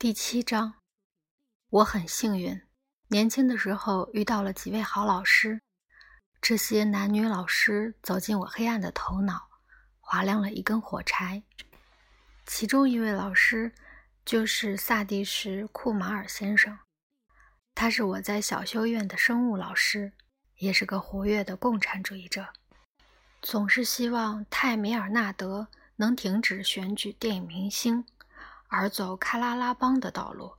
第七章，我很幸运，年轻的时候遇到了几位好老师。这些男女老师走进我黑暗的头脑，划亮了一根火柴。其中一位老师就是萨蒂什·库马尔先生，他是我在小修院的生物老师，也是个活跃的共产主义者，总是希望泰米尔纳德能停止选举电影明星。而走喀拉拉邦的道路，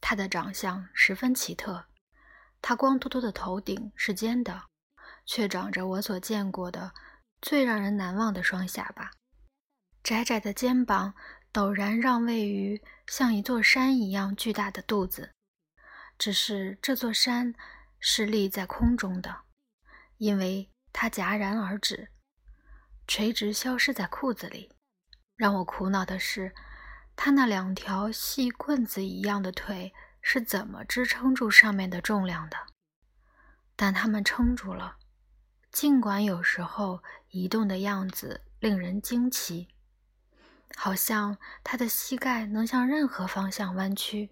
他的长相十分奇特。他光秃秃的头顶是尖的，却长着我所见过的最让人难忘的双下巴。窄窄的肩膀陡然让位于像一座山一样巨大的肚子，只是这座山是立在空中的，因为它戛然而止，垂直消失在裤子里。让我苦恼的是。他那两条细棍子一样的腿是怎么支撑住上面的重量的？但他们撑住了，尽管有时候移动的样子令人惊奇，好像他的膝盖能向任何方向弯曲。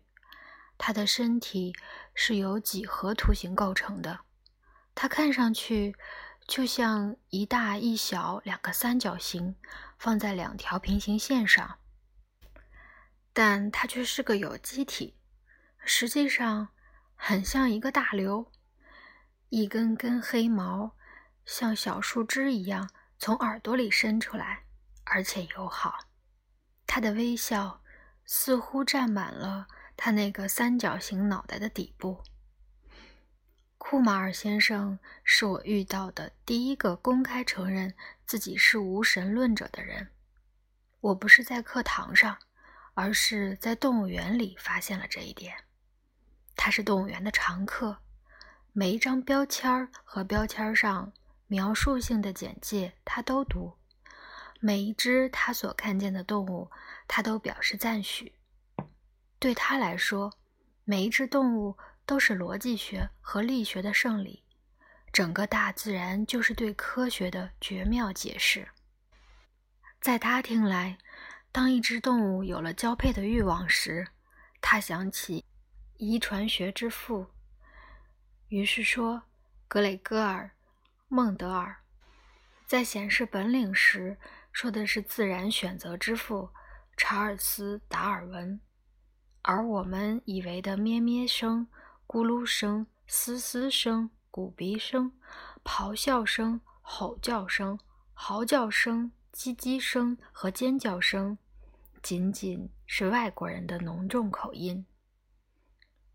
他的身体是由几何图形构成的，他看上去就像一大一小两个三角形放在两条平行线上。但它却是个有机体，实际上很像一个大瘤，一根根黑毛像小树枝一样从耳朵里伸出来，而且友好。它的微笑似乎占满了它那个三角形脑袋的底部。库马尔先生是我遇到的第一个公开承认自己是无神论者的人。我不是在课堂上。而是在动物园里发现了这一点。他是动物园的常客，每一张标签和标签上描述性的简介他都读，每一只他所看见的动物他都表示赞许。对他来说，每一只动物都是逻辑学和力学的胜利，整个大自然就是对科学的绝妙解释。在他听来。当一只动物有了交配的欲望时，他想起遗传学之父，于是说：“格雷戈尔·孟德尔在显示本领时说的是自然选择之父查尔斯·达尔文，而我们以为的咩咩声、咕噜声、嘶嘶声、鼓鼻声、咆哮声、吼叫声、嚎叫声、叽叽声和尖叫声。”仅仅是外国人的浓重口音。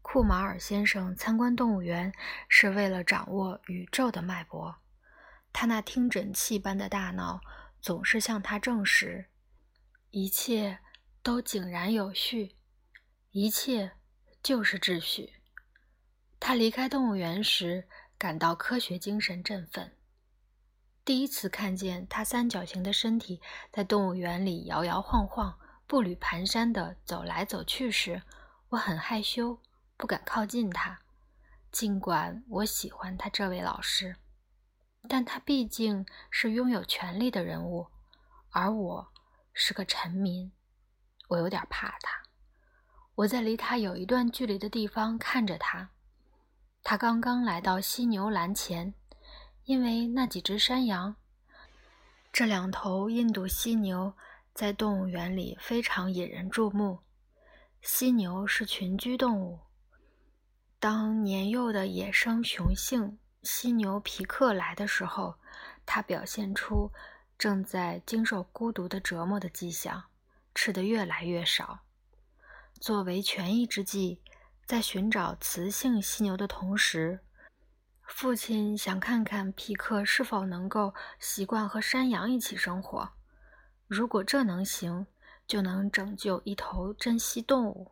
库马尔先生参观动物园是为了掌握宇宙的脉搏，他那听诊器般的大脑总是向他证实，一切都井然有序，一切就是秩序。他离开动物园时感到科学精神振奋。第一次看见他三角形的身体在动物园里摇摇晃晃。步履蹒跚地走来走去时，我很害羞，不敢靠近他。尽管我喜欢他这位老师，但他毕竟是拥有权力的人物，而我是个臣民。我有点怕他。我在离他有一段距离的地方看着他。他刚刚来到犀牛栏前，因为那几只山羊。这两头印度犀牛。在动物园里非常引人注目。犀牛是群居动物。当年幼的野生雄性犀牛皮克来的时候，它表现出正在经受孤独的折磨的迹象，吃得越来越少。作为权宜之计，在寻找雌性犀牛的同时，父亲想看看皮克是否能够习惯和山羊一起生活。如果这能行，就能拯救一头珍稀动物；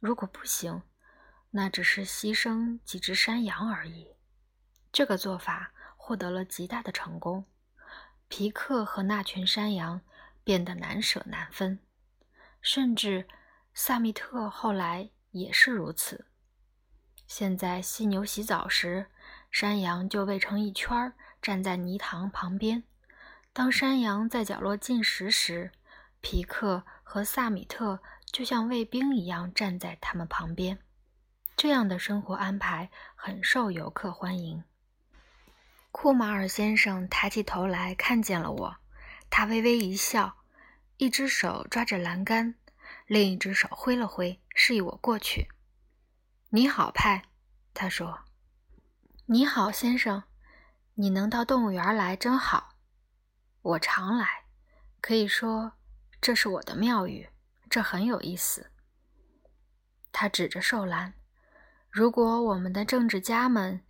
如果不行，那只是牺牲几只山羊而已。这个做法获得了极大的成功，皮克和那群山羊变得难舍难分，甚至萨密特后来也是如此。现在犀牛洗澡时，山羊就围成一圈，站在泥塘旁边。当山羊在角落进食时，皮克和萨米特就像卫兵一样站在他们旁边。这样的生活安排很受游客欢迎。库马尔先生抬起头来看见了我，他微微一笑，一只手抓着栏杆，另一只手挥了挥，示意我过去。“你好，派。”他说。“你好，先生。你能到动物园来真好。我常来，可以说这是我的庙宇，这很有意思。”他指着寿兰。如果我们的政治家们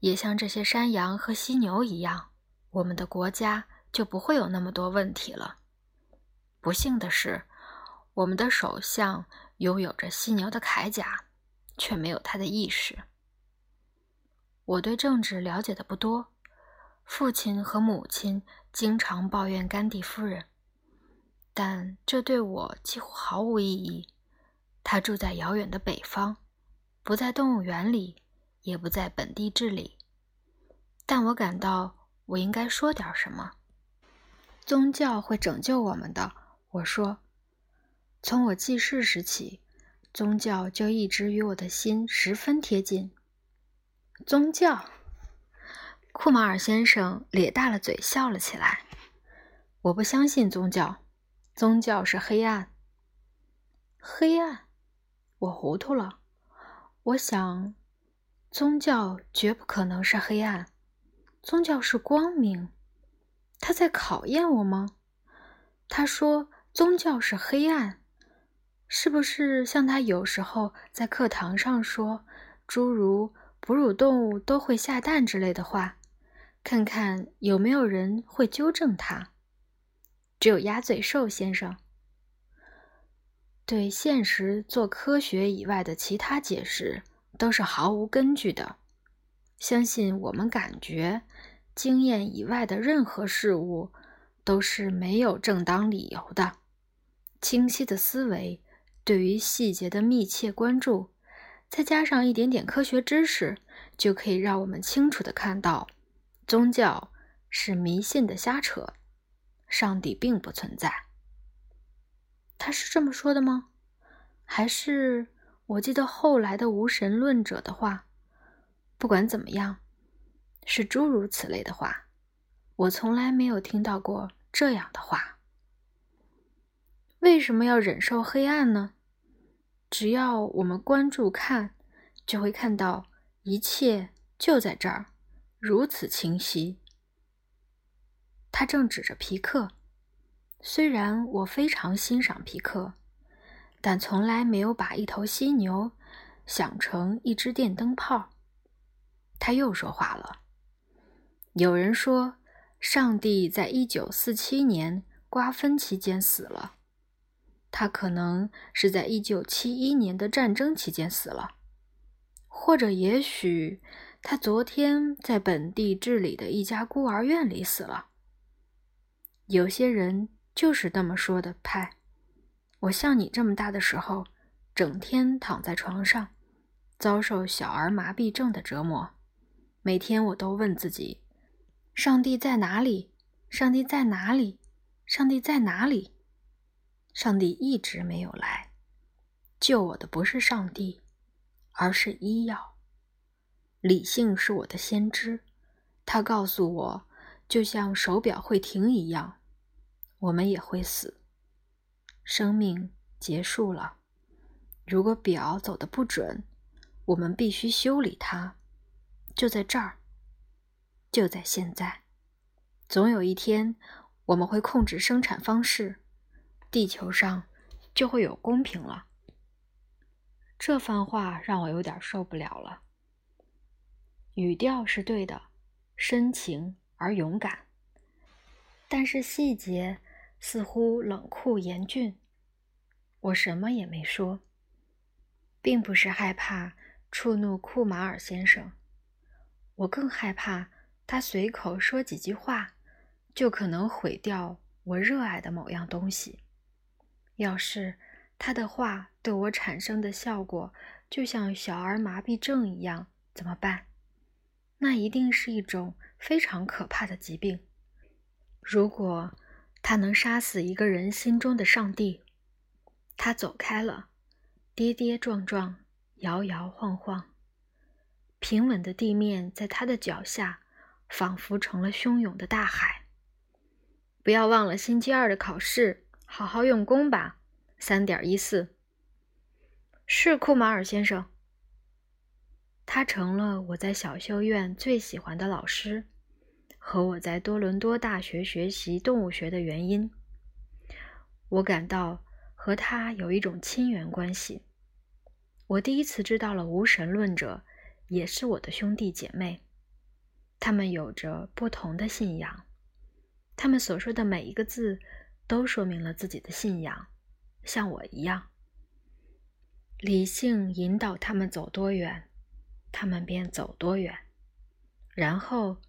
也像这些山羊和犀牛一样，我们的国家就不会有那么多问题了。不幸的是，我们的首相拥有着犀牛的铠甲，却没有他的意识。我对政治了解的不多，父亲和母亲经常抱怨甘地夫人，但这对我几乎毫无意义。他住在遥远的北方。不在动物园里，也不在本地治理，但我感到我应该说点什么。宗教会拯救我们的，我说。从我记事时起，宗教就一直与我的心十分贴近。宗教，库马尔先生咧大了嘴笑了起来。我不相信宗教，宗教是黑暗。黑暗，我糊涂了。我想，宗教绝不可能是黑暗，宗教是光明。他在考验我吗？他说宗教是黑暗，是不是像他有时候在课堂上说诸如哺乳动物都会下蛋之类的话？看看有没有人会纠正他。只有鸭嘴兽先生。对现实做科学以外的其他解释都是毫无根据的。相信我们感觉、经验以外的任何事物都是没有正当理由的。清晰的思维，对于细节的密切关注，再加上一点点科学知识，就可以让我们清楚的看到，宗教是迷信的瞎扯，上帝并不存在。他是这么说的吗？还是我记得后来的无神论者的话？不管怎么样，是诸如此类的话。我从来没有听到过这样的话。为什么要忍受黑暗呢？只要我们关注看，就会看到一切就在这儿，如此清晰。他正指着皮克。虽然我非常欣赏皮克，但从来没有把一头犀牛想成一只电灯泡。他又说话了。有人说，上帝在一九四七年瓜分期间死了，他可能是在一九七一年的战争期间死了，或者也许他昨天在本地治理的一家孤儿院里死了。有些人。就是这么说的，派。我像你这么大的时候，整天躺在床上，遭受小儿麻痹症的折磨。每天我都问自己：上帝在哪里？上帝在哪里？上帝在哪里？上帝一直没有来。救我的不是上帝，而是医药。理性是我的先知，他告诉我，就像手表会停一样。我们也会死，生命结束了。如果表走的不准，我们必须修理它。就在这儿，就在现在。总有一天，我们会控制生产方式，地球上就会有公平了。这番话让我有点受不了了。语调是对的，深情而勇敢，但是细节。似乎冷酷严峻，我什么也没说，并不是害怕触怒库马尔先生，我更害怕他随口说几句话，就可能毁掉我热爱的某样东西。要是他的话对我产生的效果就像小儿麻痹症一样，怎么办？那一定是一种非常可怕的疾病。如果。他能杀死一个人心中的上帝，他走开了，跌跌撞撞，摇摇晃晃。平稳的地面在他的脚下，仿佛成了汹涌的大海。不要忘了星期二的考试，好好用功吧。三点一四。是库马尔先生。他成了我在小修院最喜欢的老师，和我在多伦多大学学习动物学的原因。我感到和他有一种亲缘关系。我第一次知道了无神论者。也是我的兄弟姐妹，他们有着不同的信仰，他们所说的每一个字都说明了自己的信仰，像我一样。理性引导他们走多远，他们便走多远，然后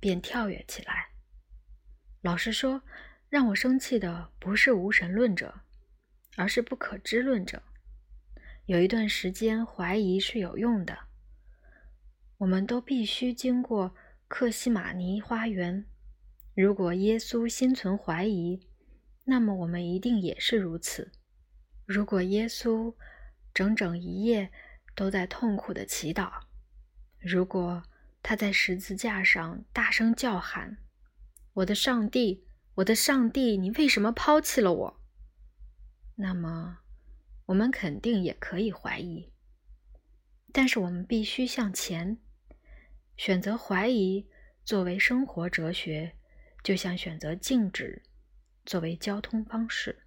便跳跃起来。老实说，让我生气的不是无神论者，而是不可知论者。有一段时间，怀疑是有用的。我们都必须经过克西马尼花园。如果耶稣心存怀疑，那么我们一定也是如此。如果耶稣整整一夜都在痛苦的祈祷，如果他在十字架上大声叫喊：“我的上帝，我的上帝，你为什么抛弃了我？”那么，我们肯定也可以怀疑。但是我们必须向前。选择怀疑作为生活哲学，就像选择静止作为交通方式。